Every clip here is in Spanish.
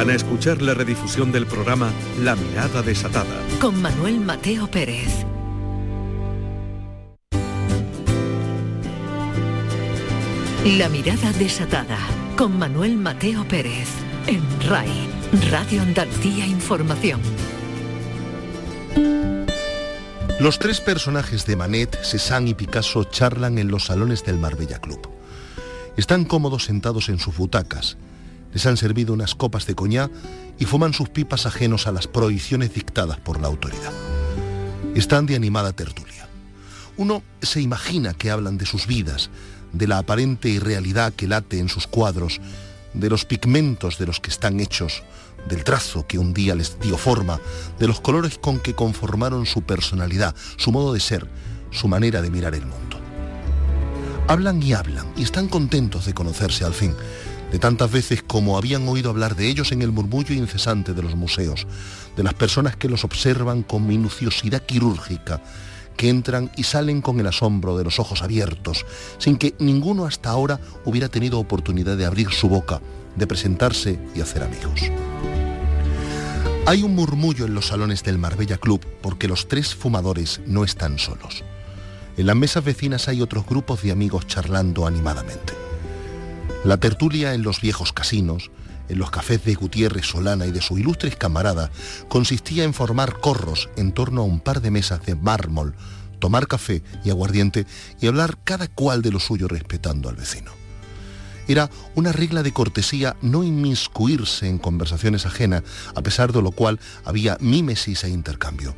Van a escuchar la redifusión del programa La Mirada Desatada. Con Manuel Mateo Pérez. La Mirada Desatada. Con Manuel Mateo Pérez. En RAI. Radio Andalucía Información. Los tres personajes de Manet, Cézanne y Picasso charlan en los salones del Marbella Club. Están cómodos sentados en sus butacas. Les han servido unas copas de coñac y fuman sus pipas ajenos a las prohibiciones dictadas por la autoridad. Están de animada tertulia. Uno se imagina que hablan de sus vidas, de la aparente irrealidad que late en sus cuadros, de los pigmentos de los que están hechos, del trazo que un día les dio forma, de los colores con que conformaron su personalidad, su modo de ser, su manera de mirar el mundo. Hablan y hablan y están contentos de conocerse al fin, de tantas veces como habían oído hablar de ellos en el murmullo incesante de los museos, de las personas que los observan con minuciosidad quirúrgica, que entran y salen con el asombro de los ojos abiertos, sin que ninguno hasta ahora hubiera tenido oportunidad de abrir su boca, de presentarse y hacer amigos. Hay un murmullo en los salones del Marbella Club porque los tres fumadores no están solos. En las mesas vecinas hay otros grupos de amigos charlando animadamente. La tertulia en los viejos casinos, en los cafés de Gutiérrez Solana y de su ilustres camarada, consistía en formar corros en torno a un par de mesas de mármol, tomar café y aguardiente y hablar cada cual de lo suyo respetando al vecino. Era una regla de cortesía no inmiscuirse en conversaciones ajenas, a pesar de lo cual había mímesis e intercambio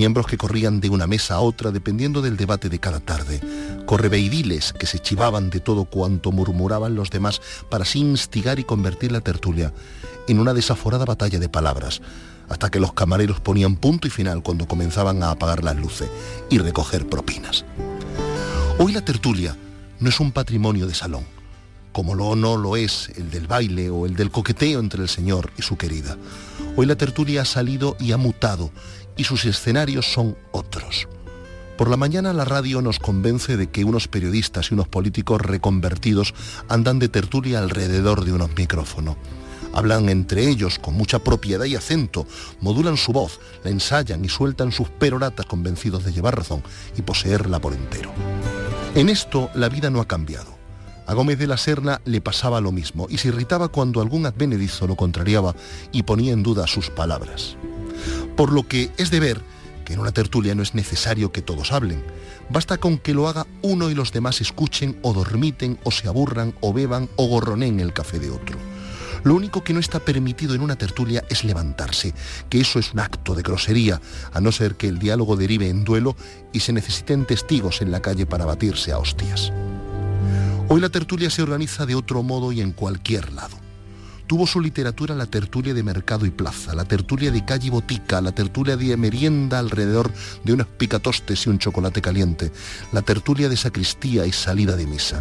miembros que corrían de una mesa a otra dependiendo del debate de cada tarde, correveidiles que se chivaban de todo cuanto murmuraban los demás para así instigar y convertir la tertulia en una desaforada batalla de palabras, hasta que los camareros ponían punto y final cuando comenzaban a apagar las luces y recoger propinas. Hoy la tertulia no es un patrimonio de salón, como lo no lo es el del baile o el del coqueteo entre el señor y su querida. Hoy la tertulia ha salido y ha mutado y sus escenarios son otros. Por la mañana la radio nos convence de que unos periodistas y unos políticos reconvertidos andan de tertulia alrededor de unos micrófonos. Hablan entre ellos con mucha propiedad y acento, modulan su voz, la ensayan y sueltan sus peroratas convencidos de llevar razón y poseerla por entero. En esto la vida no ha cambiado. A Gómez de la Serna le pasaba lo mismo y se irritaba cuando algún advenedizo lo contrariaba y ponía en duda sus palabras. Por lo que es de ver que en una tertulia no es necesario que todos hablen. Basta con que lo haga uno y los demás escuchen o dormiten o se aburran o beban o gorroneen el café de otro. Lo único que no está permitido en una tertulia es levantarse, que eso es un acto de grosería, a no ser que el diálogo derive en duelo y se necesiten testigos en la calle para batirse a hostias. Hoy la tertulia se organiza de otro modo y en cualquier lado. Tuvo su literatura la tertulia de mercado y plaza, la tertulia de calle y botica, la tertulia de merienda alrededor de unos picatostes y un chocolate caliente, la tertulia de sacristía y salida de misa.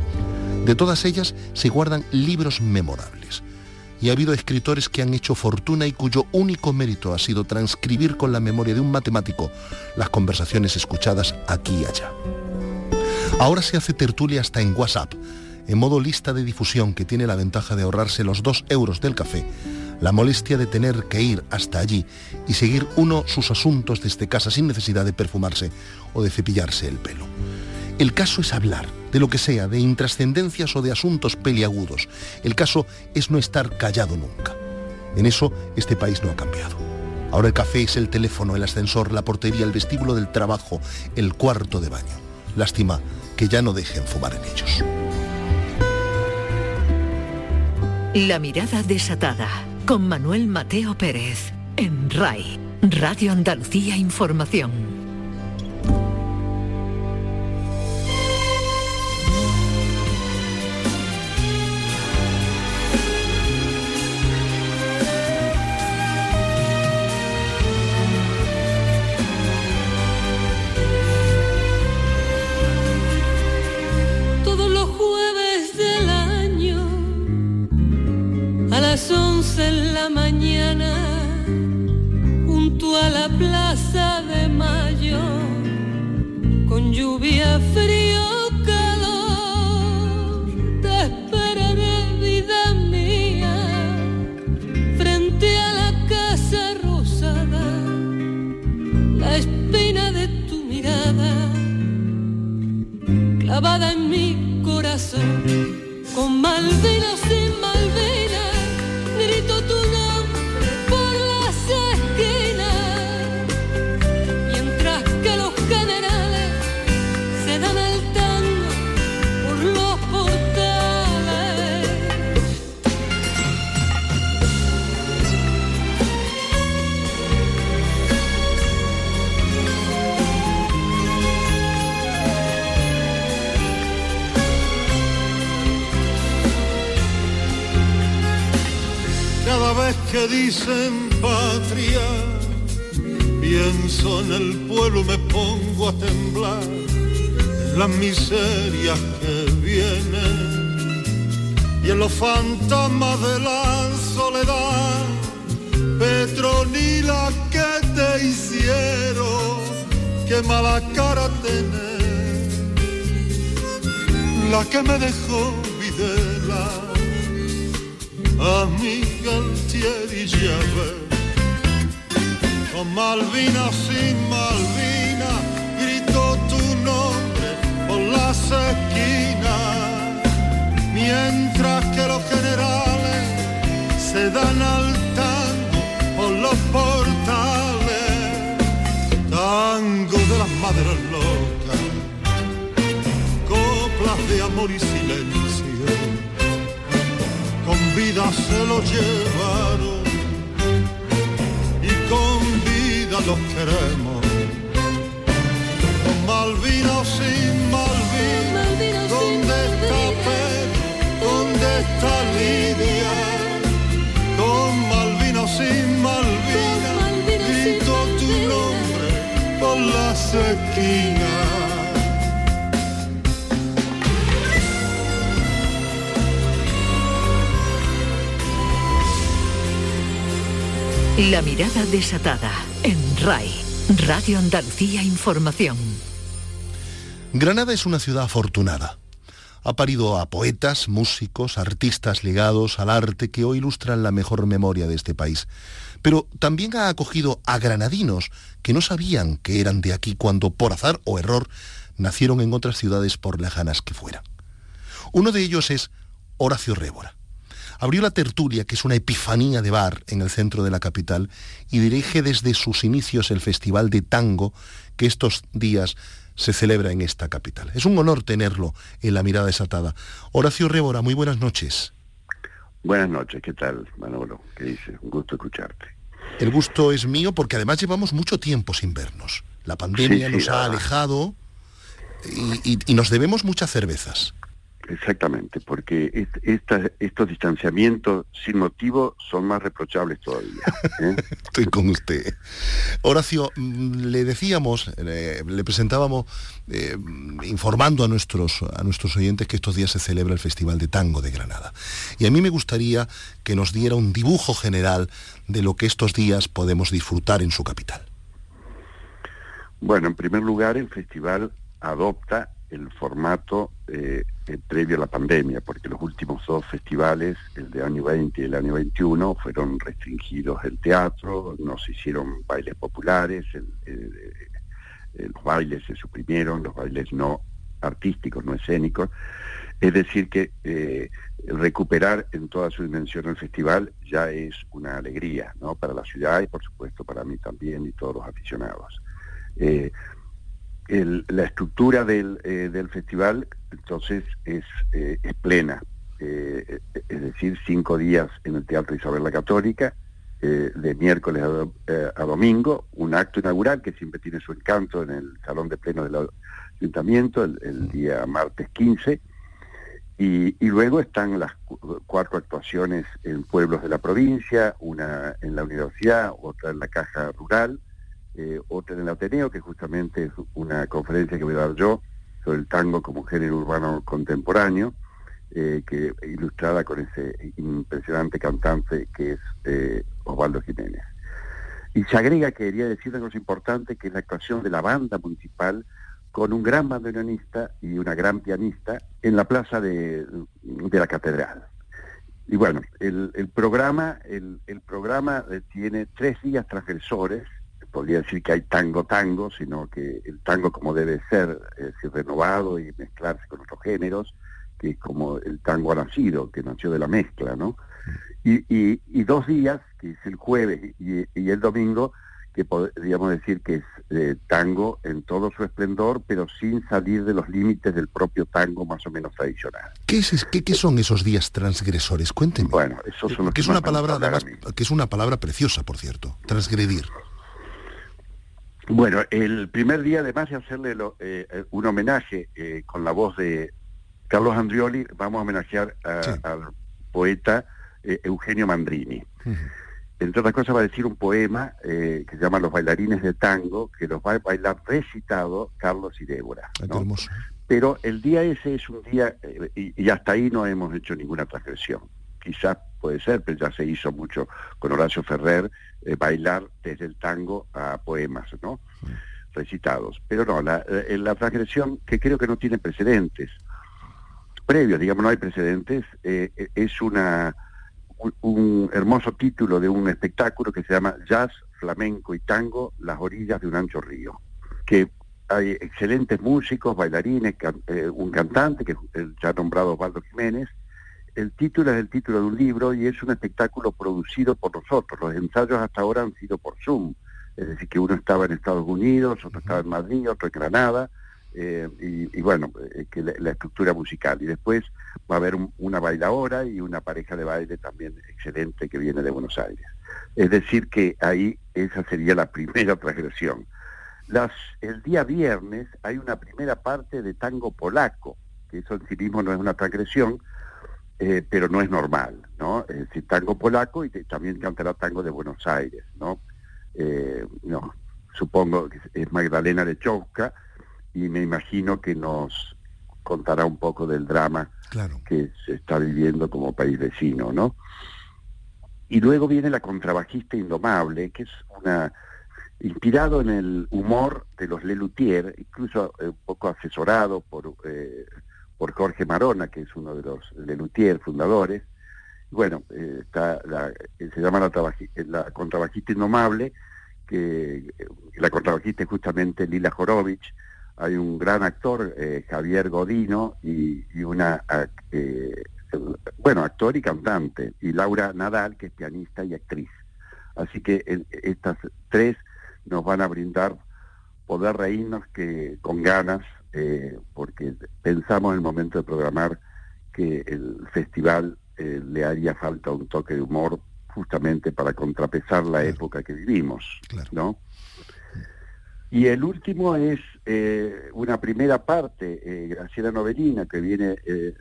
De todas ellas se guardan libros memorables. Y ha habido escritores que han hecho fortuna y cuyo único mérito ha sido transcribir con la memoria de un matemático las conversaciones escuchadas aquí y allá. Ahora se hace tertulia hasta en WhatsApp en modo lista de difusión que tiene la ventaja de ahorrarse los dos euros del café, la molestia de tener que ir hasta allí y seguir uno sus asuntos desde casa sin necesidad de perfumarse o de cepillarse el pelo. El caso es hablar, de lo que sea, de intrascendencias o de asuntos peliagudos. El caso es no estar callado nunca. En eso este país no ha cambiado. Ahora el café es el teléfono, el ascensor, la portería, el vestíbulo del trabajo, el cuarto de baño. Lástima que ya no dejen fumar en ellos. La mirada desatada con Manuel Mateo Pérez en RAI, Radio Andalucía Información. Frente que dicen patria, pienso en el pueblo, me pongo a temblar, las miserias que vienen y en los fantasmas de la soledad. Petronila, que te hicieron? Qué mala cara tener, la que me dejó Videla amiga Altieri Llave. Con Malvina sin Malvina, gritó tu nombre por las esquinas, mientras que los generales se dan al tango por los portales, tango de las madres locas, coplas de amor y silencio con vida se lo llevaron y con vida los queremos. Con Malvina o sin Malvina, ¿dónde está Pedro? ¿Dónde está Lidia? Con Malvina o sin Malvina, grito tu nombre por la esquinas. La mirada desatada en RAI, Radio Andalucía Información. Granada es una ciudad afortunada. Ha parido a poetas, músicos, artistas ligados al arte que hoy ilustran la mejor memoria de este país. Pero también ha acogido a granadinos que no sabían que eran de aquí cuando, por azar o error, nacieron en otras ciudades por lejanas que fueran. Uno de ellos es Horacio Révora abrió la tertulia, que es una epifanía de bar en el centro de la capital, y dirige desde sus inicios el Festival de Tango que estos días se celebra en esta capital. Es un honor tenerlo en la mirada desatada. Horacio Rébora, muy buenas noches. Buenas noches, ¿qué tal, Manolo? ¿Qué dice? Un gusto escucharte. El gusto es mío porque además llevamos mucho tiempo sin vernos. La pandemia nos ha alejado y nos debemos muchas cervezas. Exactamente, porque estos distanciamientos sin motivo son más reprochables todavía. ¿eh? Estoy con usted. Horacio, mm, le decíamos, le presentábamos eh, informando a nuestros, a nuestros oyentes que estos días se celebra el Festival de Tango de Granada. Y a mí me gustaría que nos diera un dibujo general de lo que estos días podemos disfrutar en su capital. Bueno, en primer lugar, el festival adopta el formato eh, eh, previo a la pandemia, porque los últimos dos festivales, el de año 20 y el año 21, fueron restringidos el teatro, no se hicieron bailes populares, los bailes se suprimieron, los bailes no artísticos, no escénicos. Es decir, que eh, recuperar en toda su dimensión el festival ya es una alegría ¿no? para la ciudad y por supuesto para mí también y todos los aficionados la estructura del, eh, del, festival entonces es, eh, es plena, eh, es decir, cinco días en el Teatro Isabel la Católica, de miércoles a, domingo, un acto inaugural que siempre tiene su encanto en el Salón de Pleno del Ayuntamiento, el, día martes 15, y, y, luego están las cuatro actuaciones en pueblos de la provincia, una en la universidad, otra en la Caja Rural, eh, otra en el Ateneo, que justamente es una conferencia que voy a dar yo sobre el tango como género urbano contemporáneo, eh, que ilustrada con ese impresionante cantante que es eh, Osvaldo Jiménez. Y se agrega, quería decir una cosa importante, que es la actuación de la banda municipal con un gran bandoneonista y una gran pianista en la plaza de, la catedral. Y bueno, el, programa, el programa tiene tres días transgresores, podría decir que hay tango tango, sino que el tango como debe ser, es renovado y mezclarse con otros géneros, que es como el tango ha nacido, que nació de la mezcla, ¿no? Y, y, dos días, que es el jueves y, el domingo, que podríamos decir que es eh, tango en todo su esplendor, pero sin salir de los límites del propio tango más o menos tradicional. ¿Qué, es, qué, qué son esos días transgresores? Cuéntenme. Bueno, eso son los que, es una palabra, que es una palabra preciosa, por cierto, transgredir. Bueno, el primer día, además de hacerle eh, eh, un homenaje eh, con la voz de Carlos Andrioli, vamos a homenajear al poeta Eugenio Mandrini. Entre otras cosas va a decir un poema que se llama Los bailarines de tango, que los va a bailar recitado Carlos y Débora. Pero el día ese es un día, eh, y, hasta ahí no hemos hecho ninguna transgresión. Quizás puede ser, pero ya se hizo mucho con Horacio Ferrer, eh, bailar desde el tango a poemas, ¿no? Recitados. Pero no, la, la transgresión que creo que no tiene precedentes, previos, digamos, no hay precedentes, es una un, hermoso título de un espectáculo que se llama Jazz, Flamenco y Tango, las orillas de un ancho río, que hay excelentes músicos, bailarines, eh, un cantante, que ya nombrado Osvaldo Jiménez. El título es el título de un libro y es un espectáculo producido por nosotros. Los ensayos hasta ahora han sido por Zoom, es decir, que uno estaba en Estados Unidos, otro estaba en Madrid, otro en Granada, eh, y, bueno, eh, que la, estructura musical. Y después va a haber una bailadora y una pareja de baile también excelente que viene de Buenos Aires. Es decir, que ahí esa sería la primera transgresión. Las, el día viernes hay una primera parte de tango polaco, que eso en sí mismo no es una transgresión, eh, pero no es normal, ¿no? Es decir, tango polaco y también cantará tango de Buenos Aires, ¿no? no supongo que es Magdalena de Chowka, y me imagino que nos contará un poco del drama que se está viviendo como país vecino, ¿no? Y luego viene la contrabajista indomable, que es una inspirado en el humor de los Lelutier, incluso eh, un poco asesorado por eh, por Jorge Marona, que es uno de los Lelutier fundadores. Bueno, eh, está la, se llama la, la contrabajista indomable, que la contrabajista es justamente Lila Jorovich, hay un gran actor, eh, Javier Godino, y, una, eh, bueno, actor y cantante, y Laura Nadal, que es pianista y actriz. Así que estas tres nos van a brindar poder reírnos que con ganas, eh, porque pensamos en el momento de programar que el festival le haría falta un toque de humor justamente para contrapesar la época que vivimos, ¿no? Y el último es eh, una primera parte, eh, Graciela Novelina, que viene eh,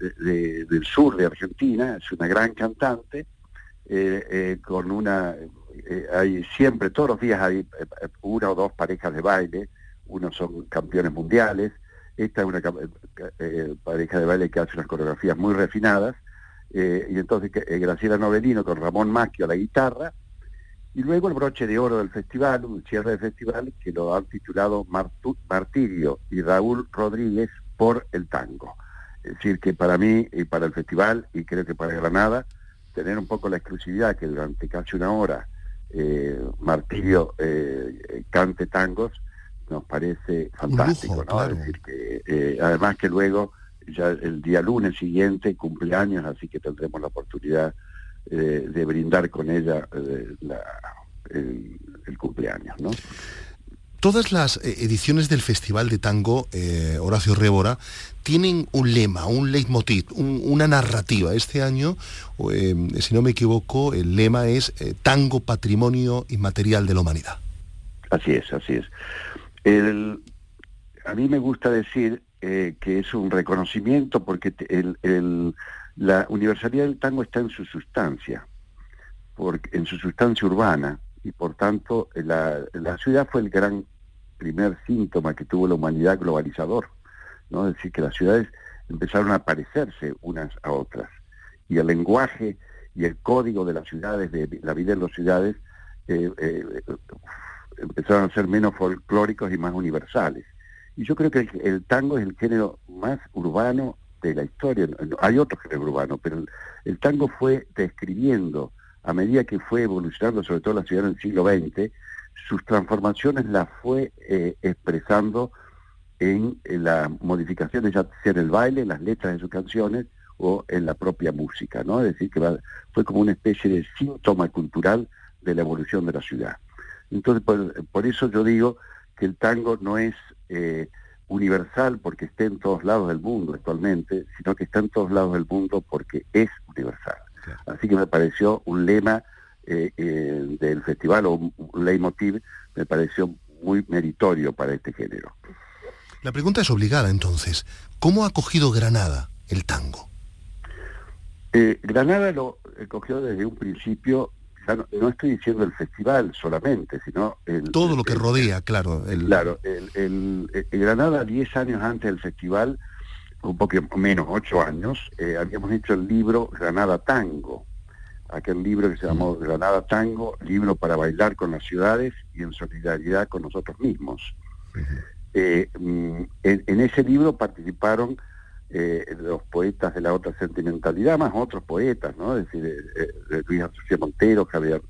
del sur de Argentina, es una gran cantante, con una, hay siempre, todos los días hay una o dos parejas de baile, unos son campeones mundiales, esta es una pareja de baile que hace unas coreografías muy refinadas, y entonces Graciela Novelino con Ramón Macchio a la guitarra, y luego el broche de oro del festival, un cierre de festival que lo han titulado Martirio y Raúl Rodríguez por el tango. Es decir, que para mí y para el festival, y creo que para Granada, tener un poco la exclusividad que durante casi una hora eh, Martirio eh, cante tangos, nos parece fantástico, ¿no? Es decir, que eh, además que luego, ya el día lunes siguiente, cumpleaños, así que tendremos la oportunidad eh, de brindar con ella eh, el, cumpleaños. ¿no? Todas las ediciones del Festival de Tango, Horacio Rébora, tienen un lema, un leitmotiv, una narrativa. Este año, si no me equivoco, el lema es Tango Patrimonio Inmaterial de la Humanidad. Así es, así es. A mí me gusta decir que es un reconocimiento porque el, la universalidad del tango está en su sustancia, en su sustancia urbana, y por tanto la, ciudad fue el gran primer síntoma que tuvo la humanidad globalizador, ¿no? Es decir, que las ciudades empezaron a parecerse unas a otras, y el lenguaje y el código de las ciudades, de la vida en las ciudades, eh, eh, empezaron a ser menos folclóricos y más universales. Y yo creo que el tango es el género más urbano de la historia. Hay otros género urbano, pero el, tango fue describiendo, a medida que fue evolucionando, sobre todo la ciudad en el siglo XX, sus transformaciones las fue eh, expresando en, la modificación de ya sea en el baile, en las letras de sus canciones o en la propia música, ¿no? Es decir, que fue como una especie de síntoma cultural de la evolución de la ciudad. Entonces, por, eso yo digo que el tango no es eh, universal porque esté en todos lados del mundo actualmente, sino que está en todos lados del mundo porque es universal. Así que me pareció un lema eh, eh, del festival o un leitmotiv, me pareció muy meritorio para este género. La pregunta es obligada entonces. ¿Cómo ha cogido Granada el tango? Eh, Granada lo cogió desde un principio, no, estoy diciendo el festival solamente, sino el, todo lo que rodea, claro. Claro, el, Granada 10 años antes del festival, un poco menos, 8 años, eh, habíamos hecho el libro Granada Tango, aquel libro que se llamó mm. Granada Tango, libro para bailar con las ciudades y en solidaridad con nosotros mismos. Eh, mm, en, ese libro participaron eh, los poetas de la otra sentimentalidad, más otros poetas, ¿no? Es decir, eh, eh, Luis Antonio Montero, Javier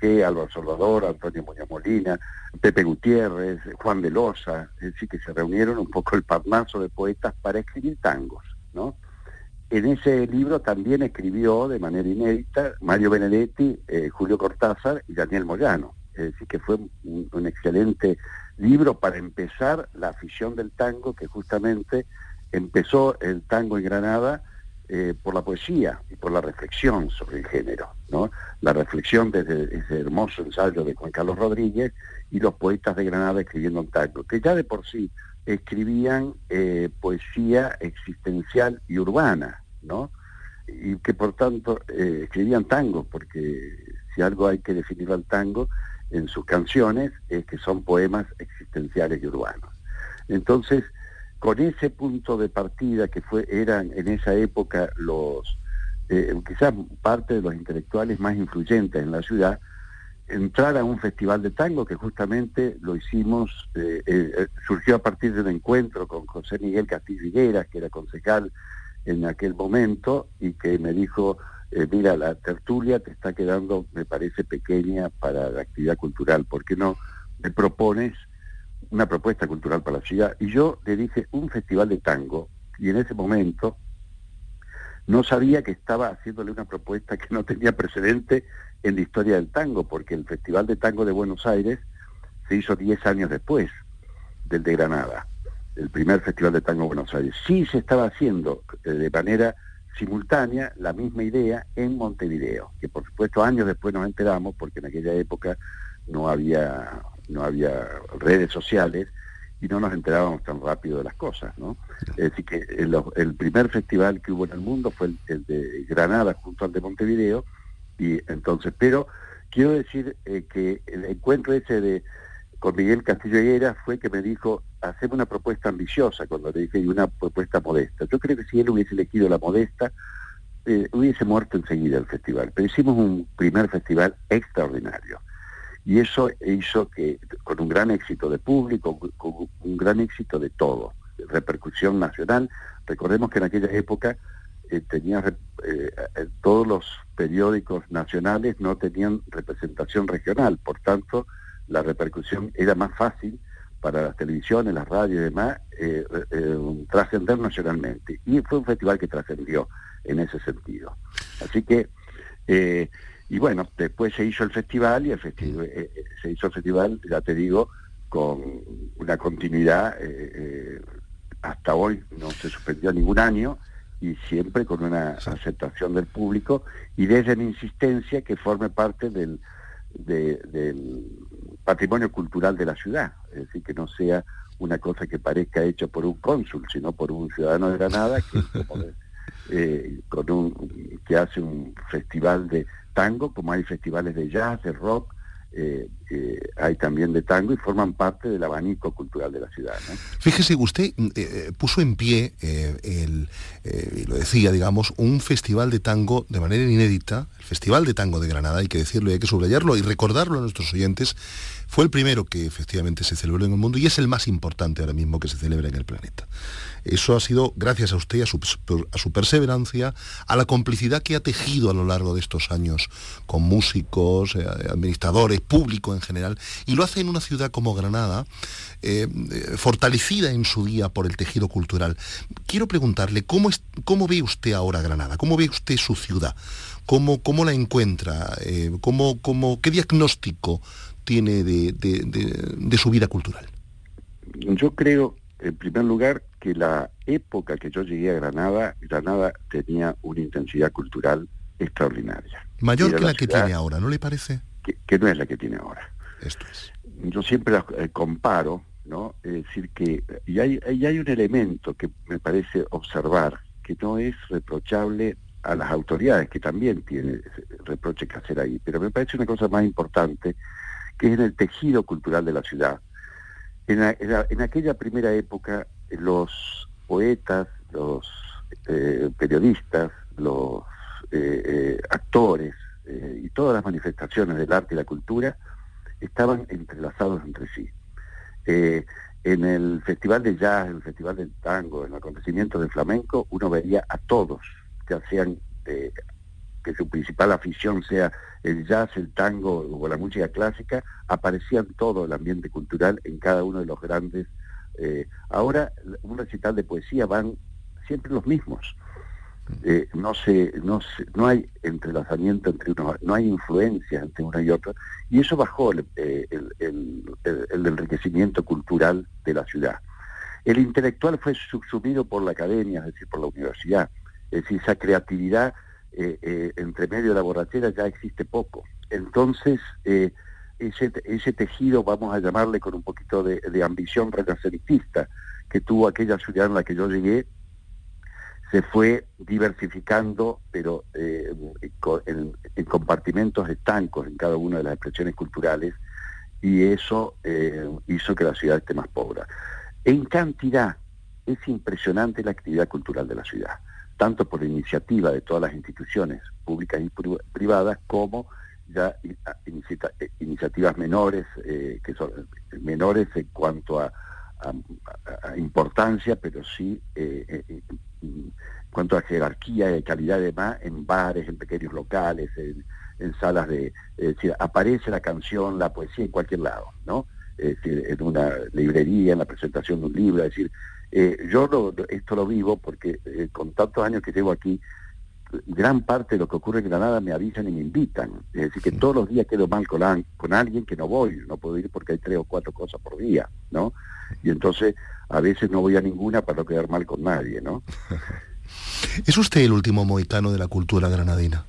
G., Álvaro Salvador, Antonio Muñoz Molina, Pepe Gutiérrez, Juan de Loza, es decir, que se reunieron un poco el parnaso de poetas para escribir tangos, ¿no? En ese libro también escribió de manera inédita Mario Benedetti, Julio Cortázar y Daniel Moyano. Es decir, que fue un excelente libro para empezar la afición del tango que justamente empezó el tango en Granada eh, por la poesía y por la reflexión sobre el género, ¿no? La reflexión desde ese hermoso ensayo de Juan Carlos Rodríguez y los poetas de Granada escribiendo un tango, que ya de por sí escribían eh, poesía existencial y urbana, ¿no? Y que por tanto eh, escribían tango, porque si algo hay que definir al tango en sus canciones es que son poemas existenciales y urbanos. Entonces, con ese punto de partida que fue, eran en esa época los, eh, quizás parte de los intelectuales más influyentes en la ciudad, entrar a un festival de tango que justamente lo hicimos, eh, eh, surgió a partir de un encuentro con José Miguel Castillo Higueras, que era concejal en aquel momento, y que me dijo, mira, la tertulia te está quedando, me parece, pequeña para la actividad cultural, ¿por qué no me propones una propuesta cultural para la ciudad y yo le dije un festival de tango y en ese momento no sabía que estaba haciéndole una propuesta que no tenía precedente en la historia del tango, porque el Festival de Tango de Buenos Aires se hizo 10 años después del de Granada, el primer Festival de Tango de Buenos Aires. Sí se estaba haciendo eh, de manera simultánea la misma idea en Montevideo, que por supuesto años después nos enteramos, porque en aquella época no había no había redes sociales y no nos enterábamos tan rápido de las cosas, ¿no? Es decir, que el, primer festival que hubo en el mundo fue el, de Granada junto al de Montevideo, y entonces, pero quiero decir eh, que el encuentro ese de con Miguel Castillo Higuera fue que me dijo, hacemos una propuesta ambiciosa, cuando le dije, y una propuesta modesta. Yo creo que si él hubiese elegido la modesta, eh, hubiese muerto enseguida el festival, pero hicimos un primer festival extraordinario y eso hizo que, con un gran éxito de público, con un gran éxito de todo, repercusión nacional, recordemos que en aquella época eh, tenía, eh, eh, todos los periódicos nacionales no tenían representación regional, por tanto la repercusión era más fácil para las televisiones, las radios y demás, trascender nacionalmente. Y fue un festival que trascendió en ese sentido. Así que y bueno, después se hizo el festival y el festival, eh, eh, se hizo el festival, ya te digo, con una continuidad, eh, hasta hoy no se suspendió ningún año y siempre con una aceptación del público y desde la insistencia que forme parte del, del patrimonio cultural de la ciudad, es decir, que no sea una cosa que parezca hecha por un cónsul, sino por un ciudadano de Granada que, con un, que hace un festival de tango, como hay festivales de jazz, de rock, eh, eh, hay también de tango y forman parte del abanico cultural de la ciudad. Fíjese, usted eh, puso en pie, el, lo decía, digamos, un festival de tango de manera inédita, el Festival de Tango de Granada, hay que decirlo y hay que subrayarlo y recordarlo a nuestros oyentes, fue el primero que efectivamente se celebró en el mundo y es el más importante ahora mismo que se celebra en el planeta. Eso ha sido gracias a usted, a su, a su perseverancia, a la complicidad que ha tejido a lo largo de estos años con músicos, eh, administradores, público en general, y lo hace en una ciudad como Granada, eh, eh, fortalecida en su día por el tejido cultural. Quiero preguntarle, ¿cómo, cómo ve usted ahora Granada? ¿Cómo ve usted su ciudad? ¿Cómo, cómo la encuentra? ¿cómo, cómo, ¿Qué diagnóstico tiene de, de su vida cultural? Yo creo en primer lugar, que la época que yo llegué a Granada, Granada tenía una intensidad cultural extraordinaria. Mayor que la, que tiene ahora, ¿no le parece? Que, no es la que tiene ahora. Esto es. Yo siempre eh, comparo, ¿no? Es decir, que y hay, y hay un elemento que me parece observar, que no es reprochable a las autoridades, que también tiene reproche que hacer ahí, pero me parece una cosa más importante, que es en el tejido cultural de la ciudad. En, aquella primera época, los poetas, los eh, periodistas, los eh, eh, actores y todas las manifestaciones del arte y la cultura estaban entrelazados entre sí. en el Festival de Jazz, en el Festival del Tango, en el acontecimiento del flamenco, uno vería a todos ya sean eh, que su principal afición sea el jazz, el tango o la música clásica, aparecían todo el ambiente cultural en cada uno de los grandes. Eh, ahora, un recital de poesía van siempre los mismos. Eh, no, se, no, no hay entrelazamiento entre uno, no hay influencia entre uno y otro, y eso bajó el, el enriquecimiento cultural de la ciudad. El intelectual fue subsumido por la academia, es decir, por la universidad es decir, esa creatividad eh, eh, entre medio de la borrachera ya existe poco. Entonces, eh, ese, tejido, vamos a llamarle con un poquito de, ambición renacentista, que tuvo aquella ciudad en la que yo llegué, se fue diversificando, pero en, compartimentos estancos en cada una de las expresiones culturales, y eso hizo que la ciudad esté más pobre. En cantidad, es impresionante la actividad cultural de la ciudad tanto por iniciativa de todas las instituciones públicas y privadas como ya eh, iniciativas menores, eh, que son menores en cuanto a, importancia, pero sí eh, en cuanto a jerarquía y calidad de más, en bares, en pequeños locales, en, salas de... Es decir, aparece la canción, la poesía en cualquier lado, ¿no? Es decir, en una librería, en la presentación de un libro, es decir, eh, yo esto lo vivo porque eh, con tantos años que llevo aquí, gran parte de lo que ocurre en Granada me avisan y me invitan. Es decir, que todos los días quedo mal con, con alguien que no voy, no puedo ir porque hay tres o cuatro cosas por día, ¿no? Y entonces a veces no voy a ninguna para no quedar mal con nadie, ¿no? ¿Es usted el último mohicano de la cultura granadina?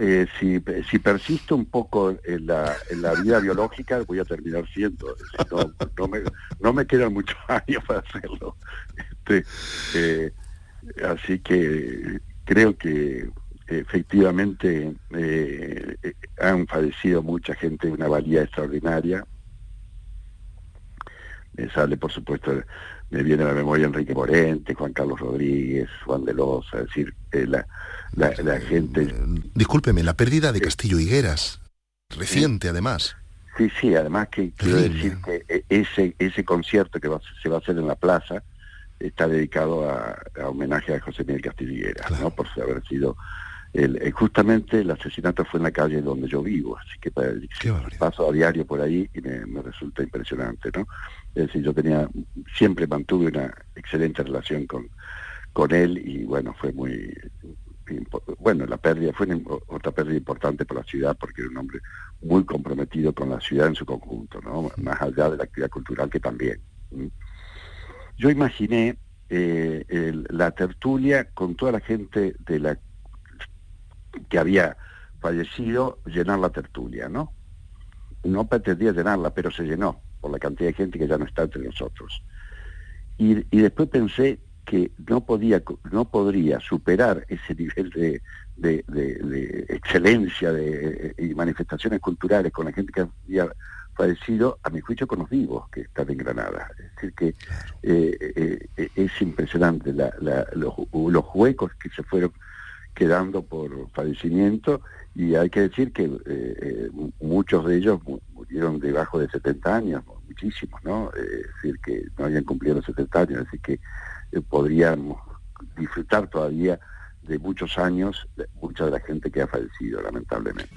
Eh, si, si, persisto un poco en la, en la vida biológica, voy a terminar siendo. No, no, me, no me quedan muchos años para hacerlo. Este, eh, así que creo que efectivamente eh, han fallecido mucha gente de una valía extraordinaria. Me sale, por supuesto, me viene a la memoria Enrique Morente, Juan Carlos Rodríguez, Juan de Loza, es decir, la, la, gente... Discúlpeme, la pérdida de Castillo Higueras, reciente además. Sí, sí, además que quiero decir que e, ese, ese concierto que se va a hacer en la plaza está dedicado a, homenaje a José Miguel Castillo Higueras, ¿no? por haber sido... El, eh, justamente el asesinato fue en la calle donde yo vivo, así que paso a diario por ahí y me, me resulta impresionante, ¿no? Es decir, yo tenía, siempre mantuve una excelente relación con, con él y bueno, fue muy, bueno, la pérdida fue otra pérdida importante para la ciudad porque era un hombre muy comprometido con la ciudad en su conjunto, ¿no? Más allá de la actividad cultural que también. Yo imaginé eh, la tertulia con toda la gente de la que había fallecido, llenar la tertulia, ¿no? No pretendía llenarla, pero se llenó por la cantidad de gente que ya no está entre nosotros. Y, y después pensé que no podía no podría superar ese nivel de, de, excelencia de, y manifestaciones culturales con la gente que había fallecido, a mi juicio con los vivos que están en Granada. Es decir, que eh, eh, es impresionante los, los, huecos que se fueron quedando por fallecimiento y hay que decir que eh, muchos de ellos murieron debajo de 70 años, muchísimos, ¿no? es decir, que no habían cumplido los 70 años, así que eh, podríamos disfrutar todavía de muchos años, de mucha de la gente que ha fallecido, lamentablemente.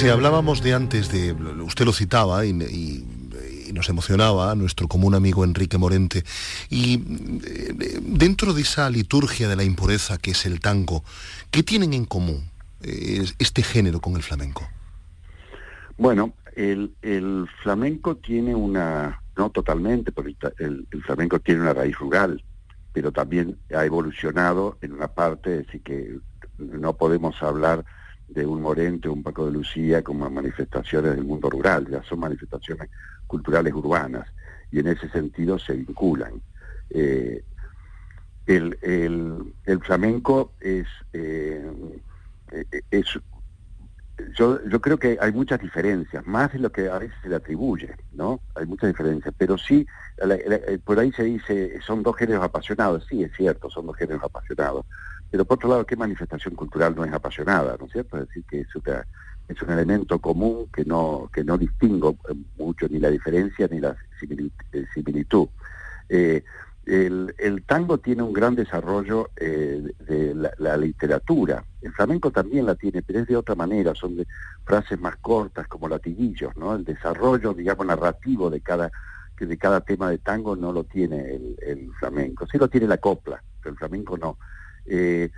Fíjese, hablábamos de antes de, usted lo citaba y, nos emocionaba nuestro común amigo Enrique Morente. Y eh, dentro de esa liturgia de la impureza que es el tango, ¿qué tienen en común eh, este género con el flamenco? Bueno, el, flamenco tiene una, no totalmente, porque el, flamenco tiene una raíz rural, pero también ha evolucionado en una parte, así que no podemos hablar de un Morente o un Paco de Lucía como manifestaciones del mundo rural, ya son manifestaciones culturales urbanas y en ese sentido se vinculan. Eh, el, el, flamenco es, eh, es yo, yo creo que hay muchas diferencias, más de lo que a veces se le atribuye, ¿no? Hay muchas diferencias, pero sí, por ahí se dice, son dos géneros apasionados, sí, es cierto, son dos géneros apasionados, pero por otro lado, ¿qué manifestación cultural no es apasionada, ¿no es cierto? Es decir, que es, es un elemento común que no, que no distingo mucho ni la diferencia ni la similitud. Eh, el, tango tiene un gran desarrollo eh, de la, literatura. El flamenco también la tiene, pero es de otra manera, son de frases más cortas como latiguillos, ¿no? El desarrollo, digamos, narrativo de cada, de cada tema de tango no lo tiene el, flamenco. Sí lo tiene la copla, pero el flamenco no. Eh,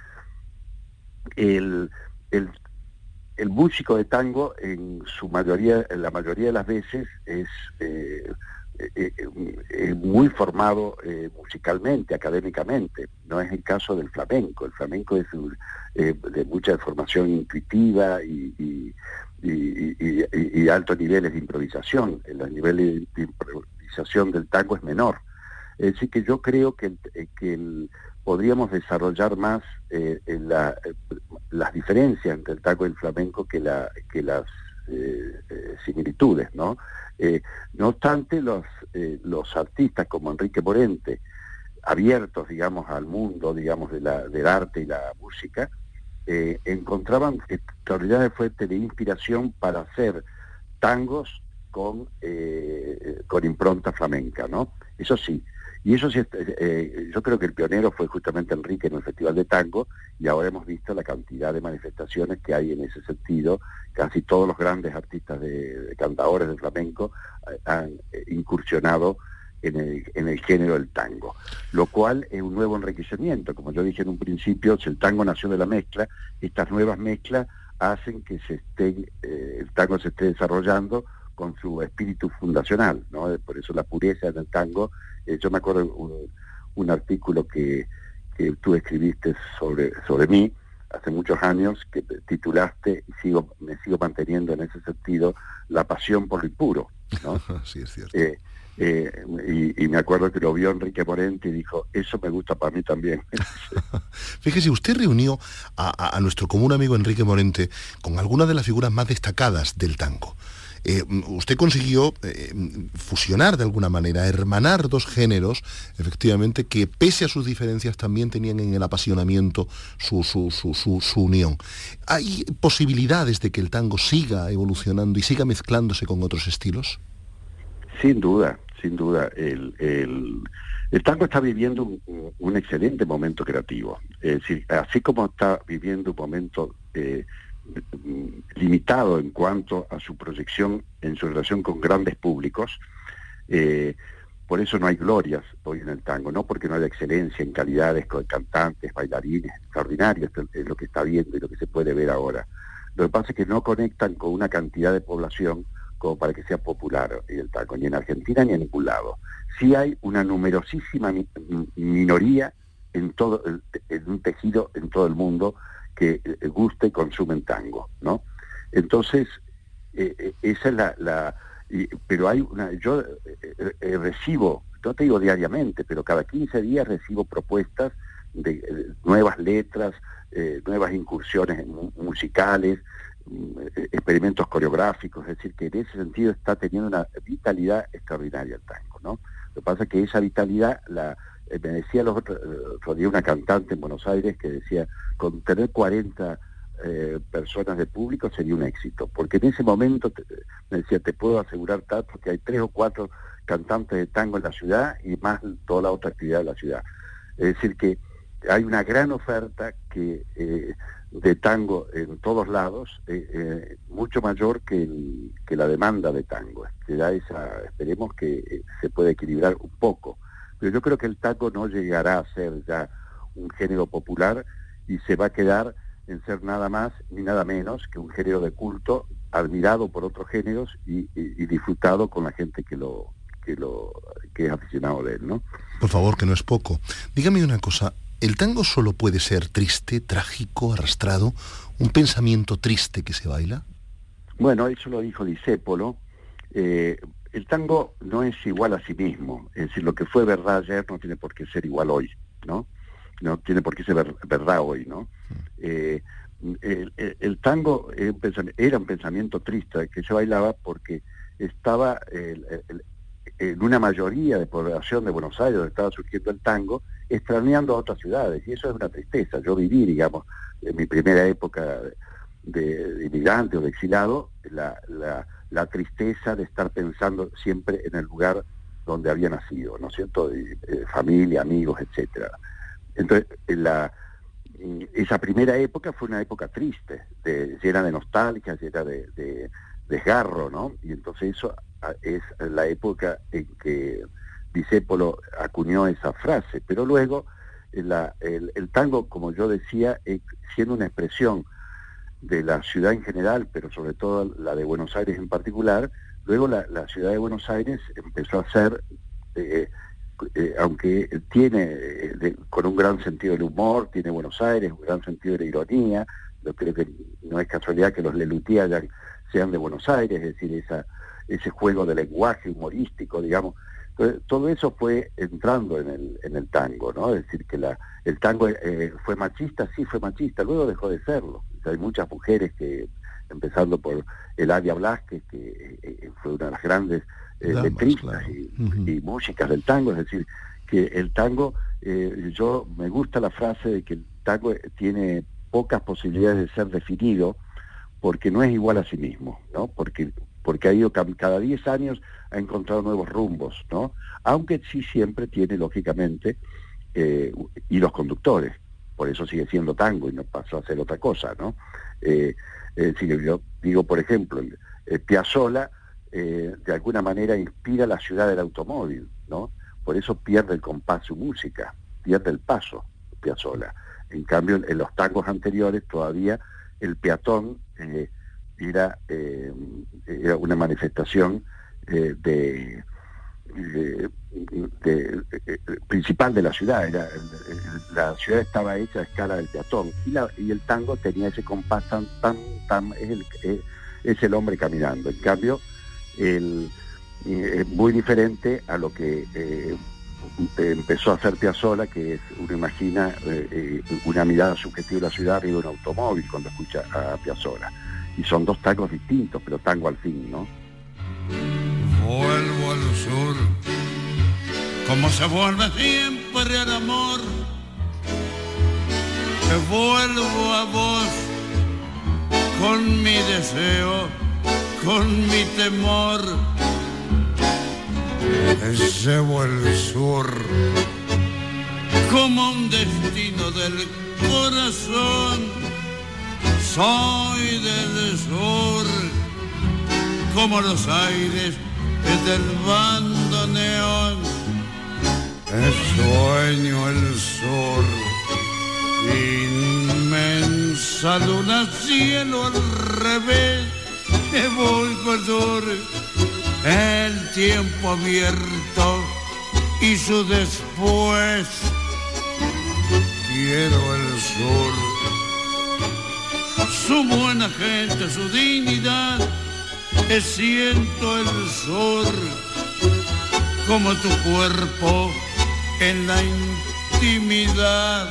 el, el, músico de tango en su mayoría, en la mayoría de las veces es eh, eh, muy formado musicalmente, académicamente. No es el caso del flamenco. El flamenco es de mucha formación intuitiva y, altos niveles de improvisación. El nivel de improvisación del tango es menor. Es decir, que yo creo que, que podríamos desarrollar más las diferencias entre el tango y el flamenco que, la, que las similitudes, ¿no? Eh, no obstante, los, eh, los artistas como Enrique Morente, abiertos, digamos, al mundo, digamos, de la, del arte y la música, eh, encontraban extraordinarias fuentes de inspiración para hacer tangos con, con impronta flamenca, ¿no? Eso sí, y eso sí, eh, yo creo que el pionero fue justamente Enrique en el Festival de Tango y ahora hemos visto la cantidad de manifestaciones que hay en ese sentido. Casi todos los grandes artistas de, cantadores del flamenco eh, han eh, incursionado en el, en el, género del tango, lo cual es un nuevo enriquecimiento. Como yo dije en un principio, si el tango nació de la mezcla, estas nuevas mezclas hacen que se esté, el tango se esté desarrollando con su espíritu fundacional, ¿no? Por eso la pureza del tango eh, yo me acuerdo un, un artículo que, que, tú escribiste sobre, sobre mí hace muchos años, que titulaste, y sigo, me sigo manteniendo en ese sentido, la pasión por lo impuro. ¿no? sí, es cierto. Eh, eh, y, me acuerdo que lo vio Enrique Morente y dijo, eso me gusta para mí también. Fíjese, usted reunió a, a, nuestro común amigo Enrique Morente con algunas de las figuras más destacadas del tango. Eh, usted consiguió eh, fusionar de alguna manera, hermanar dos géneros, efectivamente, que pese a sus diferencias también tenían en el apasionamiento su, su, unión. ¿Hay posibilidades de que el tango siga evolucionando y siga mezclándose con otros estilos? Sin duda, sin duda. El, tango está viviendo un, excelente momento creativo. Así como está viviendo un momento eh, limitado en cuanto a su proyección en su relación con grandes públicos. Eh, por eso no hay glorias hoy en el tango, no porque no haya excelencia en calidades con cantantes, bailarines extraordinarios, es lo que está viendo y lo que se puede ver ahora. Lo que pasa es que no conectan con una cantidad de población como para que sea popular el tango, ni en Argentina ni en ningún lado. Sí hay una numerosísima minoría en todo en un tejido en todo el mundo que eh, gusta y consumen tango, ¿no? Entonces, eh, eh, esa es la... pero hay una... Yo recibo, no te digo diariamente, pero cada 15 días recibo propuestas de nuevas letras, nuevas incursiones musicales, mm, experimentos coreográficos, es decir, que en ese sentido está teniendo una vitalidad extraordinaria el tango, ¿no? Lo que pasa es que esa vitalidad la me decía los eh, una cantante en Buenos Aires que decía, con tener 40 eh, personas de público sería un éxito, porque en ese momento me decía, te puedo asegurar tanto que hay tres o cuatro cantantes de tango en la ciudad y más toda la otra actividad de la ciudad. Es decir, que hay una gran oferta de tango en todos lados, eh, eh, mucho mayor que, la demanda de tango. esa, esperemos que eh, se pueda equilibrar un poco. Pero yo creo que el tango no llegará a ser ya un género popular y se va a quedar en ser nada más ni nada menos que un género de culto admirado por otros géneros y, disfrutado con la gente que lo que lo que es aficionado de él, ¿no? Por favor, que no es poco. Dígame una cosa, ¿el tango solo puede ser triste, trágico, arrastrado, un pensamiento triste que se baila? Bueno, eso lo dijo Disépolo. Eh, el tango no es igual a sí mismo, es decir, lo que fue verdad ayer no tiene por qué ser igual hoy, ¿no? No tiene por qué ser verdad hoy, ¿no? Eh, el, tango era un pensamiento triste que se bailaba porque estaba en una mayoría de población de Buenos Aires donde estaba surgiendo el tango, extrañando a otras ciudades, y eso es una tristeza. Yo viví, digamos, en mi primera época de, inmigrante o de exilado, la, la, tristeza de estar pensando siempre en el lugar donde había nacido, ¿no es cierto? familia, amigos, etcétera. Entonces, la, esa primera época fue una época triste, llena de nostalgia, llena de, desgarro, ¿no? Y entonces eso ah, es la época en que Disépolo acuñó esa frase, pero luego el, tango, como yo decía, siendo una expresión de la ciudad en general, pero sobre todo la de Buenos Aires en particular, luego la, ciudad de Buenos Aires empezó a ser eh, eh, aunque tiene eh, con un gran sentido del humor, tiene Buenos Aires, un gran sentido de la ironía, yo creo que no es casualidad que los Lelutier sean de Buenos Aires, es decir, esa, ese juego de lenguaje humorístico, digamos. todo eso fue entrando en el, en el tango, ¿no? Es decir, que la, el tango fue machista, sí fue machista, luego dejó de serlo. Hay muchas mujeres que, empezando por Eladia Blasquez, que fue una de las grandes eh, letristas y, músicas del tango, es decir, que el tango, eh, yo me gusta la frase de que el tango tiene pocas posibilidades de ser definido porque no es igual a sí mismo, ¿no? Porque, porque ha ido cada 10 años ha encontrado nuevos rumbos, ¿no? Aunque sí siempre tiene, lógicamente, eh, y los conductores, por eso sigue siendo tango y no pasó a ser otra cosa, ¿no? Eh, yo digo, por ejemplo, Piazzolla eh, de alguna manera inspira la ciudad del automóvil, ¿no? Por eso pierde el compás su música, pierde el paso Piazzolla. En cambio, en los tangos anteriores todavía el peatón eh, eh, era, una manifestación de, principal de la ciudad. Era, la ciudad estaba hecha a escala del peatón y, el tango tenía ese compás tan, tan, tan es el, es hombre caminando. En cambio, el, eh, muy diferente a lo que eh, empezó a hacer Piazzolla, que es, uno imagina eh, una mirada subjetiva de la ciudad arriba de un automóvil cuando escucha a Piazzolla. Y son dos tangos distintos, pero tango al fin, ¿no? Vuelvo sur, como se vuelve siempre el amor. Te vuelvo a vos con mi deseo con mi temor. Llevo el sur como un destino del corazón. Soy del sur como los aires del bandoneón. Sueño el sur, inmensa luna, cielo al revés por el tiempo abierto y su después. Quiero el sur, su buena gente, su dignidad, siento el sur como tu cuerpo en la intimidad.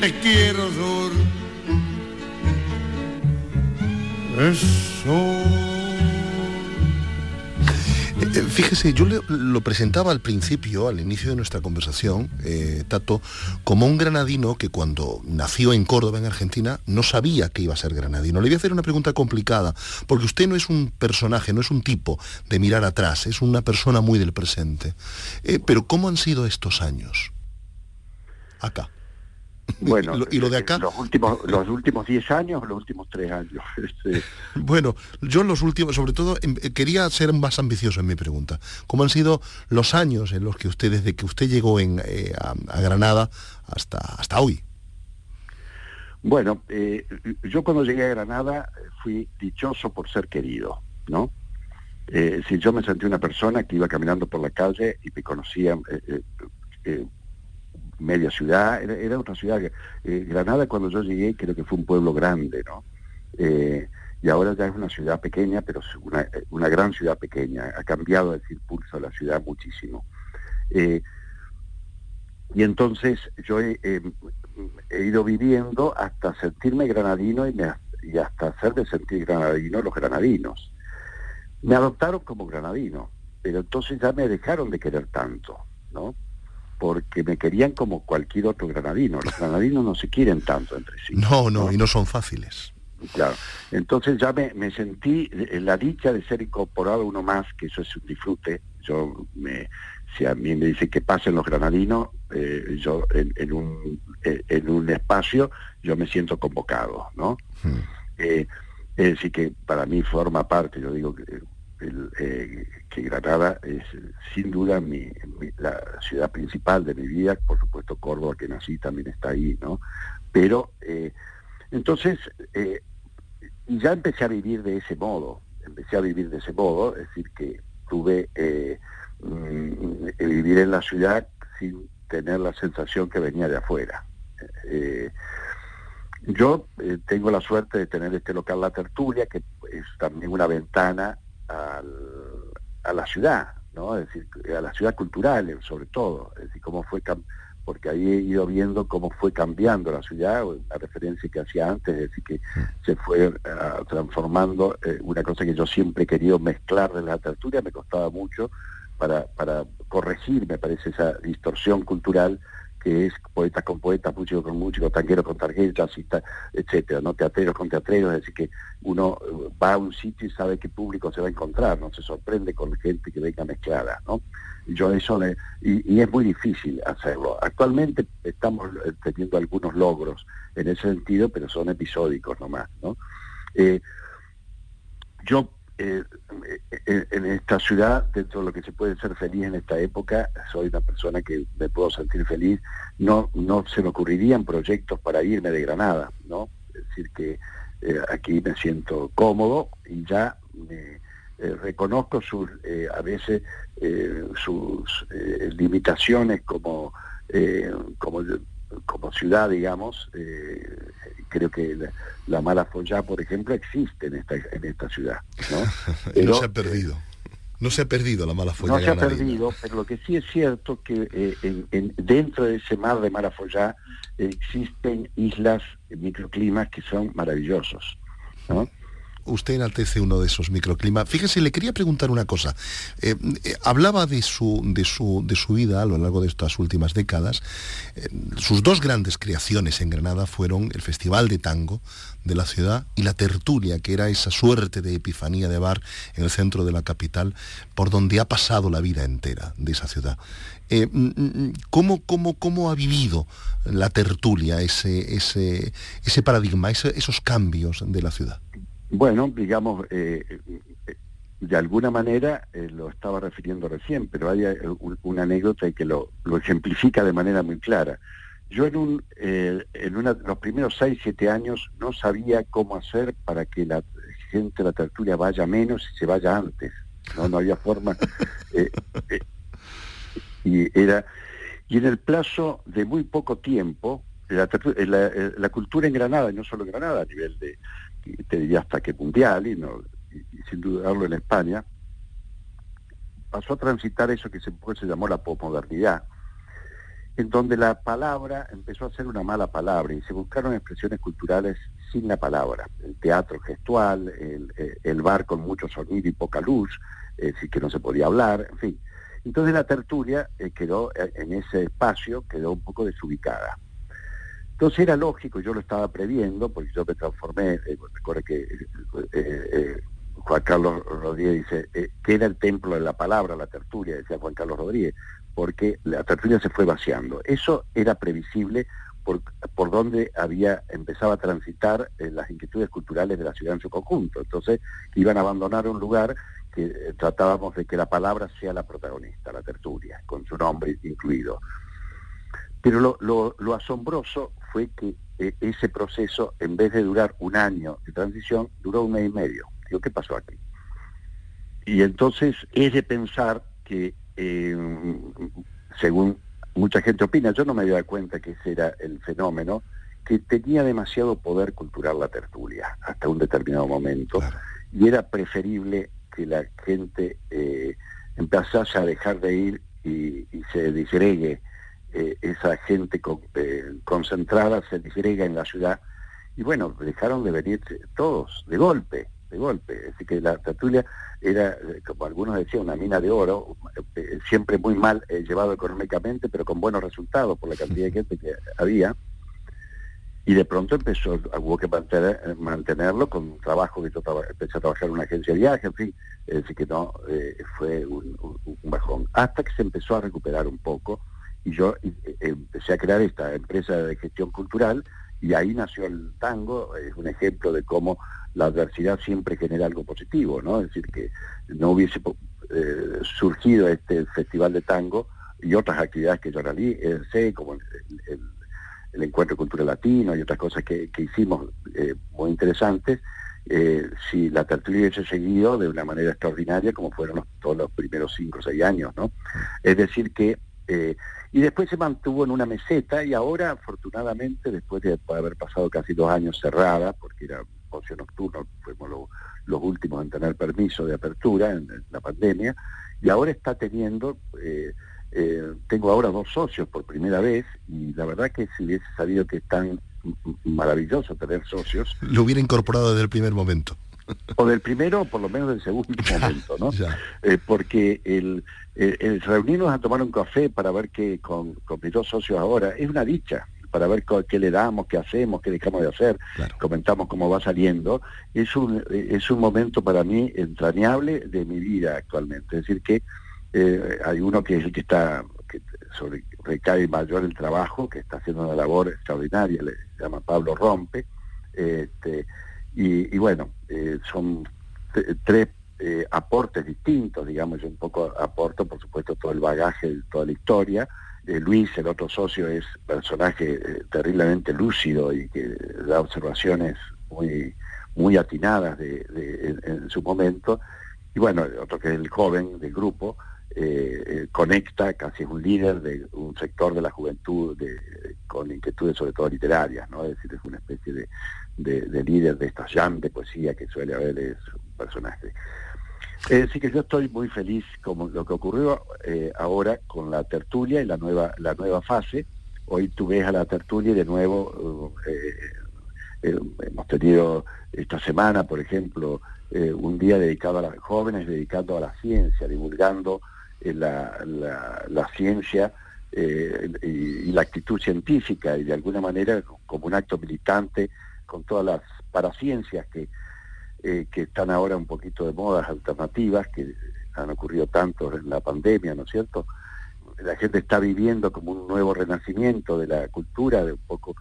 Te quiero sur eso. Eh, fíjese, yo lo presentaba al principio, al inicio de nuestra conversación, eh, Tato, como un granadino que cuando nació en Córdoba, en Argentina, no sabía que iba a ser granadino. Le voy a hacer una pregunta complicada, porque usted no es un personaje, no es un tipo de mirar atrás, es una persona muy del presente. Eh, pero ¿cómo han sido estos años? Acá. Bueno, ¿Y lo de acá? Los últimos, los últimos 10 años, los últimos 3 años. Este, Bueno, yo los últimos, sobre todo, em, eh, quería ser más ambicioso en mi pregunta. ¿Cómo han sido los años en los que usted, desde que usted llegó en, eh, a, a Granada hasta, hasta hoy? Bueno, eh, yo cuando llegué a Granada eh, fui dichoso por ser querido, ¿no? Eh, si yo me sentí una persona que iba caminando por la calle y me conocía eh, eh, eh, media ciudad, era, era otra ciudad. Eh, Granada cuando yo llegué creo que fue un pueblo grande, ¿no? Eh, y ahora ya es una ciudad pequeña, pero una, una gran ciudad pequeña. Ha cambiado el pulso de la ciudad muchísimo. Eh, y entonces yo he, eh, ido viviendo hasta sentirme granadino y, y hasta hacer de sentir granadino los granadinos. Me adoptaron como granadino, pero entonces ya me dejaron de querer tanto, ¿no? Porque me querían como cualquier otro granadino. Los granadinos no se quieren tanto entre sí. No, no, y no son fáciles. Claro. Entonces ya me, me sentí en la dicha de ser incorporado uno más, que eso es un disfrute. Yo me, si a mí me dice que pasen los granadinos, eh, yo en, en un eh, en un espacio yo me siento convocado, ¿no? Hmm. Eh, es decir que para mí forma parte, yo digo que eh, que Granada es sin duda mi, la ciudad principal de mi vida, por supuesto Córdoba que nací también está ahí, ¿no? Pero eh, entonces eh, ya empecé a vivir de ese modo, empecé a vivir de ese modo, es decir que tuve mm, vivir en la ciudad sin tener la sensación que venía de afuera. Yo tengo la suerte de tener este local La Tertulia, que es también una ventana al- a la ciudad, ¿no? Es decir, a la ciudad cultural, eh, sobre todo. Es decir, cómo fue porque ahí he ido viendo cómo fue cambiando la ciudad, una referencia que hacía antes, es decir, que se fue ah, transformando, eh, una cosa que yo siempre he querido mezclar de la tertulia, me costaba mucho para, para corregir, me parece, esa distorsión cultural que es poetas con poetas, músicos con músicos, tangueros con tangueros, jazzistas, etcétera, no teatreros con teatreros, es decir que uno eh, va a un sitio y sabe qué público se va a encontrar, no se sorprende con gente que venga mezclada, ¿no? Yo eso y es muy difícil hacerlo. Actualmente estamos eh, teniendo algunos logros en ese sentido, pero son episódicos nomás, ¿no? Eh, yo eh, eh, en esta ciudad, dentro de lo que se puede ser feliz en esta época, soy una persona que me puedo sentir feliz. No, no se me ocurrirían proyectos para irme de Granada, ¿no? Es decir, que eh, aquí me siento cómodo y ya me, reconozco sus, a veces sus limitaciones como, como, como ciudad, digamos. eh, creo que la, la mala follá, por ejemplo, existe en esta, en esta ciudad. ¿no? Y Pero, no se ha perdido. No se ha perdido la mala folla no se ha perdido, pero lo que sí es cierto que eh, en- en- dentro de ese mar de Marafollá existen islas, eh, microclimas que son maravillosos. ¿no? Usted enaltece uno de esos microclimas. Fíjese, le quería preguntar una cosa. Eh, eh, hablaba de su, de, su, de su vida a lo largo de estas últimas décadas. Eh, sus dos grandes creaciones en Granada fueron el Festival de Tango de la ciudad y la tertulia, que era esa suerte de epifanía de bar en el centro de la capital, por donde ha pasado la vida entera de esa ciudad. Eh, mm, mm, ¿cómo, cómo, cómo ha vivido la tertulia ese, ese, ese paradigma, esos cambios de la ciudad? Bueno, digamos, eh, eh, de alguna manera eh, lo estaba refiriendo recién, pero hay eh, un- una anécdota que lo, lo ejemplifica de manera muy clara. Yo en, un, eh, en una, los primeros seis, siete años no sabía cómo hacer para que la gente de la tertulia vaya menos y se vaya antes. No, no había forma. eh, eh, y era y en el plazo de muy poco tiempo, la, la- la cultura en Granada, y no solo en Granada, a nivel de, te diría hasta que mundial, y, no, y, y sin dudarlo en España, pasó a transitar eso que se, se llamó la posmodernidad, en donde la palabra empezó a ser una mala palabra y se buscaron expresiones culturales sin la palabra, el teatro gestual, el, eh, bar con mucho sonido y poca luz, decir, que no se podía hablar, en fin. Entonces la tertulia eh, quedó eh, en ese espacio, quedó un poco desubicada. Entonces era lógico, yo lo estaba previendo, porque yo me transformé, eh, recuerda que eh, eh, Juan Carlos Rodríguez dice, que era el templo de la palabra, la tertulia, decía Juan Carlos Rodríguez, porque la tertulia se fue vaciando. Eso era previsible por, por donde había empezaba a transitar las inquietudes culturales de la ciudad en su conjunto. Entonces iban a abandonar un lugar que eh, tratábamos de que la palabra sea la protagonista, la tertulia, con su nombre incluido. Pero lo, lo, lo asombroso fue que eh, ese proceso, en vez de durar un año de transición, duró un mes y medio. Digo, ¿qué pasó aquí? Y entonces es de pensar que, eh, según mucha gente opina, yo no me había dado cuenta que ese era el fenómeno, que tenía demasiado poder cultural la tertulia hasta un determinado momento y era preferible que la gente eh, empezase a dejar de ir y, y se disgregue eh, esa gente con, eh, concentrada, se disgrega en la ciudad y bueno, dejaron de venir todos de golpe, de golpe. Así que la tertulia era, eh, como algunos decían, una mina de oro, eh, siempre muy mal llevado económicamente, pero con buenos resultados por la cantidad de gente que había. Y de pronto empezó, hubo que mantener, mantenerlo con un trabajo que yo traba- empecé a trabajar en una agencia de viaje, en fin, decir que no, fue un, un- un bajón. Hasta que se empezó a recuperar un poco y yo eh, empecé a crear esta empresa de gestión cultural y ahí nació el tango, es un ejemplo de cómo la adversidad siempre genera algo positivo, ¿no? Es decir, que no hubiese eh, surgido este festival de tango y otras actividades que yo realicé, como el, el- el Encuentro Cultural Latino y otras cosas que, que hicimos eh, muy interesantes, si la tertulia hubiese seguido de una manera extraordinaria como fueron todos los primeros cinco o seis años, ¿no? Es decir que y después se mantuvo en una meseta y ahora, afortunadamente, después de haber pasado casi dos años cerrada, porque era ocio nocturno, fuimos lo- los últimos en tener permiso de apertura en, en la pandemia, y ahora está teniendo, eh, eh, tengo ahora dos socios por primera vez, y la verdad que si hubiese sabido que es tan maravilloso tener socios, Lo hubiera incorporado desde el primer momento. o del primero o por lo menos del segundo momento, ¿no? Eh, porque el, el- el reunirnos a tomar un café para ver qué con, con mis dos socios ahora es una dicha para ver qué le damos, qué hacemos, qué dejamos de hacer, Claro. comentamos cómo va saliendo, es un, es un momento para mí entrañable de mi vida actualmente. Es decir, que eh, hay uno que es el que está, que sobre recae mayor el trabajo, que está haciendo una labor extraordinaria, le se llama Pablo Rompe, este, y, bueno, eh, son tres eh, aportes distintos, digamos, yo un poco aporto, por supuesto, todo el bagaje toda la historia. Eh, Luis, el otro socio, es personaje terriblemente lúcido y que da observaciones muy, muy atinadas en, su momento. Y bueno, otro que es el joven del grupo, eh, eh, conecta, casi es un líder de un sector de la juventud de- con inquietudes sobre todo literarias, ¿no? Es decir, es una especie de, de, de líder de esta jam de poesía que suele haber, es un personaje. Es decir, que yo estoy muy feliz con lo que ocurrió eh, ahora con la tertulia y la nueva, la nueva fase. Hoy tú ves a la tertulia y de nuevo eh, eh, hemos tenido esta semana, por ejemplo, eh, un día dedicado a los jóvenes, dedicado a la ciencia, divulgando eh, la, la- la ciencia eh, y, y la actitud científica y de alguna manera como un acto militante con todas las paraciencias que, eh, que están ahora un poquito de modas alternativas, que han ocurrido tanto en la pandemia, ¿no es cierto? La gente está viviendo como un nuevo renacimiento de la cultura, de un poco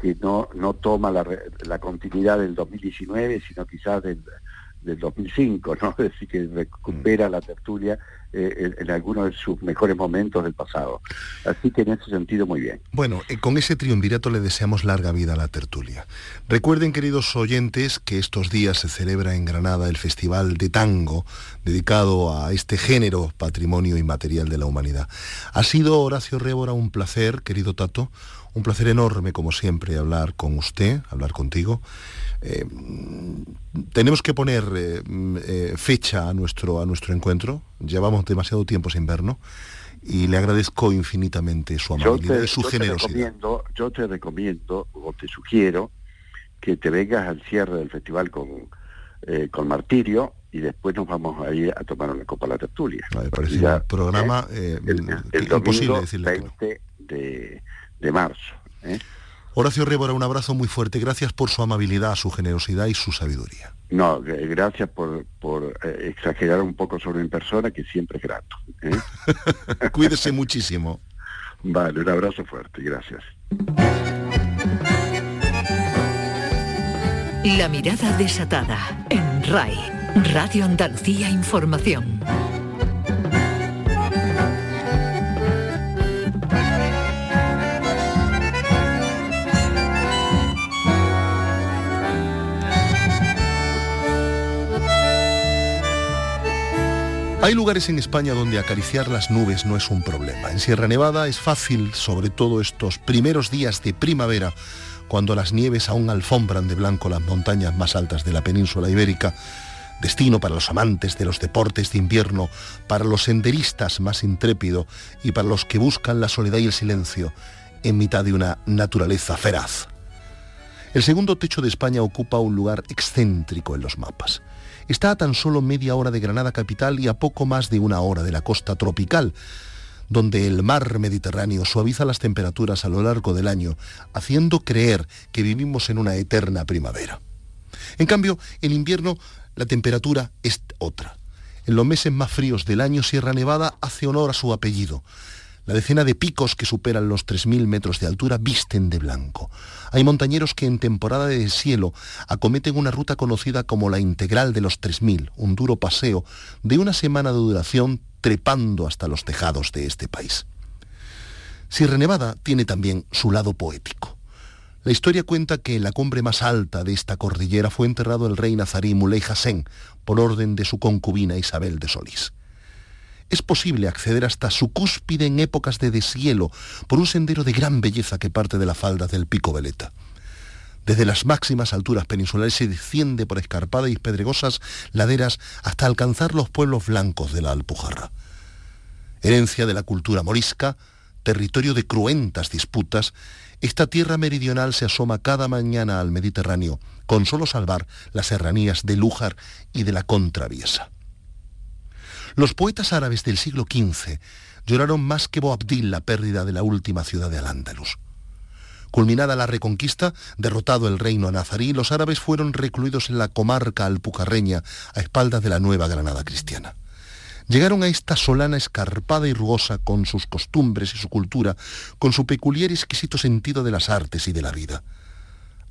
que no, no toma la, continuidad del 2019, sino quizás del, del 2005, ¿no? Es decir, que recupera la tertulia eh, en, algunos de sus mejores momentos del pasado. Así que en ese sentido muy bien. Bueno, eh, con ese triunvirato le deseamos larga vida a la tertulia. Recuerden, queridos oyentes, que estos días se celebra en Granada el Festival de Tango, dedicado a este género patrimonio inmaterial de la humanidad. Ha sido, Horacio Révora, un placer, querido Tato, un placer enorme, como siempre, hablar con usted, hablar contigo. Eh, tenemos que poner eh, mm, eh, fecha a nuestro, a nuestro encuentro. Llevamos demasiado tiempo sin vernos y le agradezco infinitamente su amabilidad te, y su yo te generosidad. recomiendo, yo te recomiendo o te sugiero que te vengas al cierre del festival con, eh, con Martirio y después nos vamos a ir a tomar una copa a la tertulia. Me parece Ya, un programa eh, el, el- que el imposible domingo decirle que no. 20 de, de marzo. ¿eh? Horacio Rébora, un abrazo muy fuerte. Gracias por su amabilidad, su generosidad y su sabiduría. No, eh, gracias por, eh, exagerar un poco sobre mi persona, que siempre es grato. ¿eh? Cuídese muchísimo. Vale, un abrazo fuerte, gracias. La mirada desatada en RAI, Radio Andalucía Información. Hay lugares en España donde acariciar las nubes no es un problema. En Sierra Nevada es fácil, sobre todo estos primeros días de primavera, cuando las nieves aún alfombran de blanco las montañas más altas de la península ibérica, destino para los amantes de los deportes de invierno, para los senderistas más intrépido y para los que buscan la soledad y el silencio en mitad de una naturaleza feraz. El segundo techo de España ocupa un lugar excéntrico en los mapas. Está a tan solo media hora de Granada capital y a poco más de una hora de la costa tropical, donde el mar Mediterráneo suaviza las temperaturas a lo largo del año, haciendo creer que vivimos en una eterna primavera. En cambio, en invierno la temperatura es otra. En los meses más fríos del año, Sierra Nevada hace honor a su apellido. La decena de picos que superan los 3.000 metros de altura visten de blanco. Hay montañeros que en temporada de cielo acometen una ruta conocida como la integral de los 3.000, un duro paseo de una semana de duración trepando hasta los tejados de este país. Sierra Nevada tiene también su lado poético. La historia cuenta que en la cumbre más alta de esta cordillera fue enterrado el rey nazarí Muley Hassan por orden de su concubina Isabel de Solís es posible acceder hasta su cúspide en épocas de deshielo por un sendero de gran belleza que parte de la falda del Pico Veleta. Desde las máximas alturas peninsulares se desciende por escarpadas y pedregosas laderas hasta alcanzar los pueblos blancos de la Alpujarra. Herencia de la cultura morisca, territorio de cruentas disputas, esta tierra meridional se asoma cada mañana al Mediterráneo, con solo salvar las serranías de Lújar y de la Contraviesa. Los poetas árabes del siglo XV lloraron más que Boabdil la pérdida de la última ciudad de Al-Ándalus. Culminada la reconquista, derrotado el reino nazarí, los árabes fueron recluidos en la comarca alpucarreña a espaldas de la nueva Granada cristiana. Llegaron a esta solana escarpada y rugosa con sus costumbres y su cultura, con su peculiar y exquisito sentido de las artes y de la vida.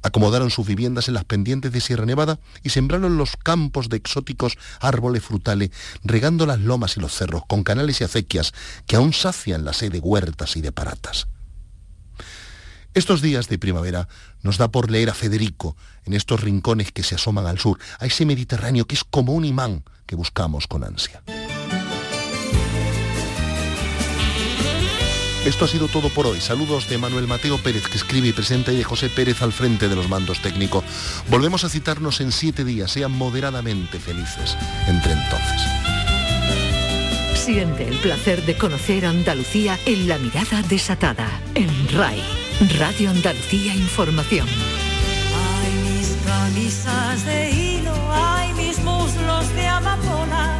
Acomodaron sus viviendas en las pendientes de Sierra Nevada y sembraron los campos de exóticos árboles frutales, regando las lomas y los cerros con canales y acequias que aún sacian la sed de huertas y de paratas. Estos días de primavera nos da por leer a Federico en estos rincones que se asoman al sur, a ese Mediterráneo que es como un imán que buscamos con ansia. Esto ha sido todo por hoy. Saludos de Manuel Mateo Pérez, que escribe y presenta, y de José Pérez al frente de los mandos técnicos. Volvemos a citarnos en siete días. Sean moderadamente felices entre entonces. Siente el placer de conocer Andalucía en la mirada desatada, en RAI, Radio Andalucía Información. Hay mis camisas de hilo, hay mis muslos de amapola,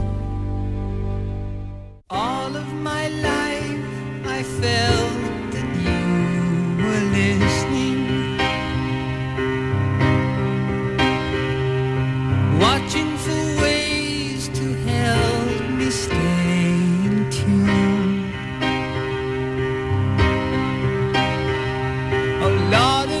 Lord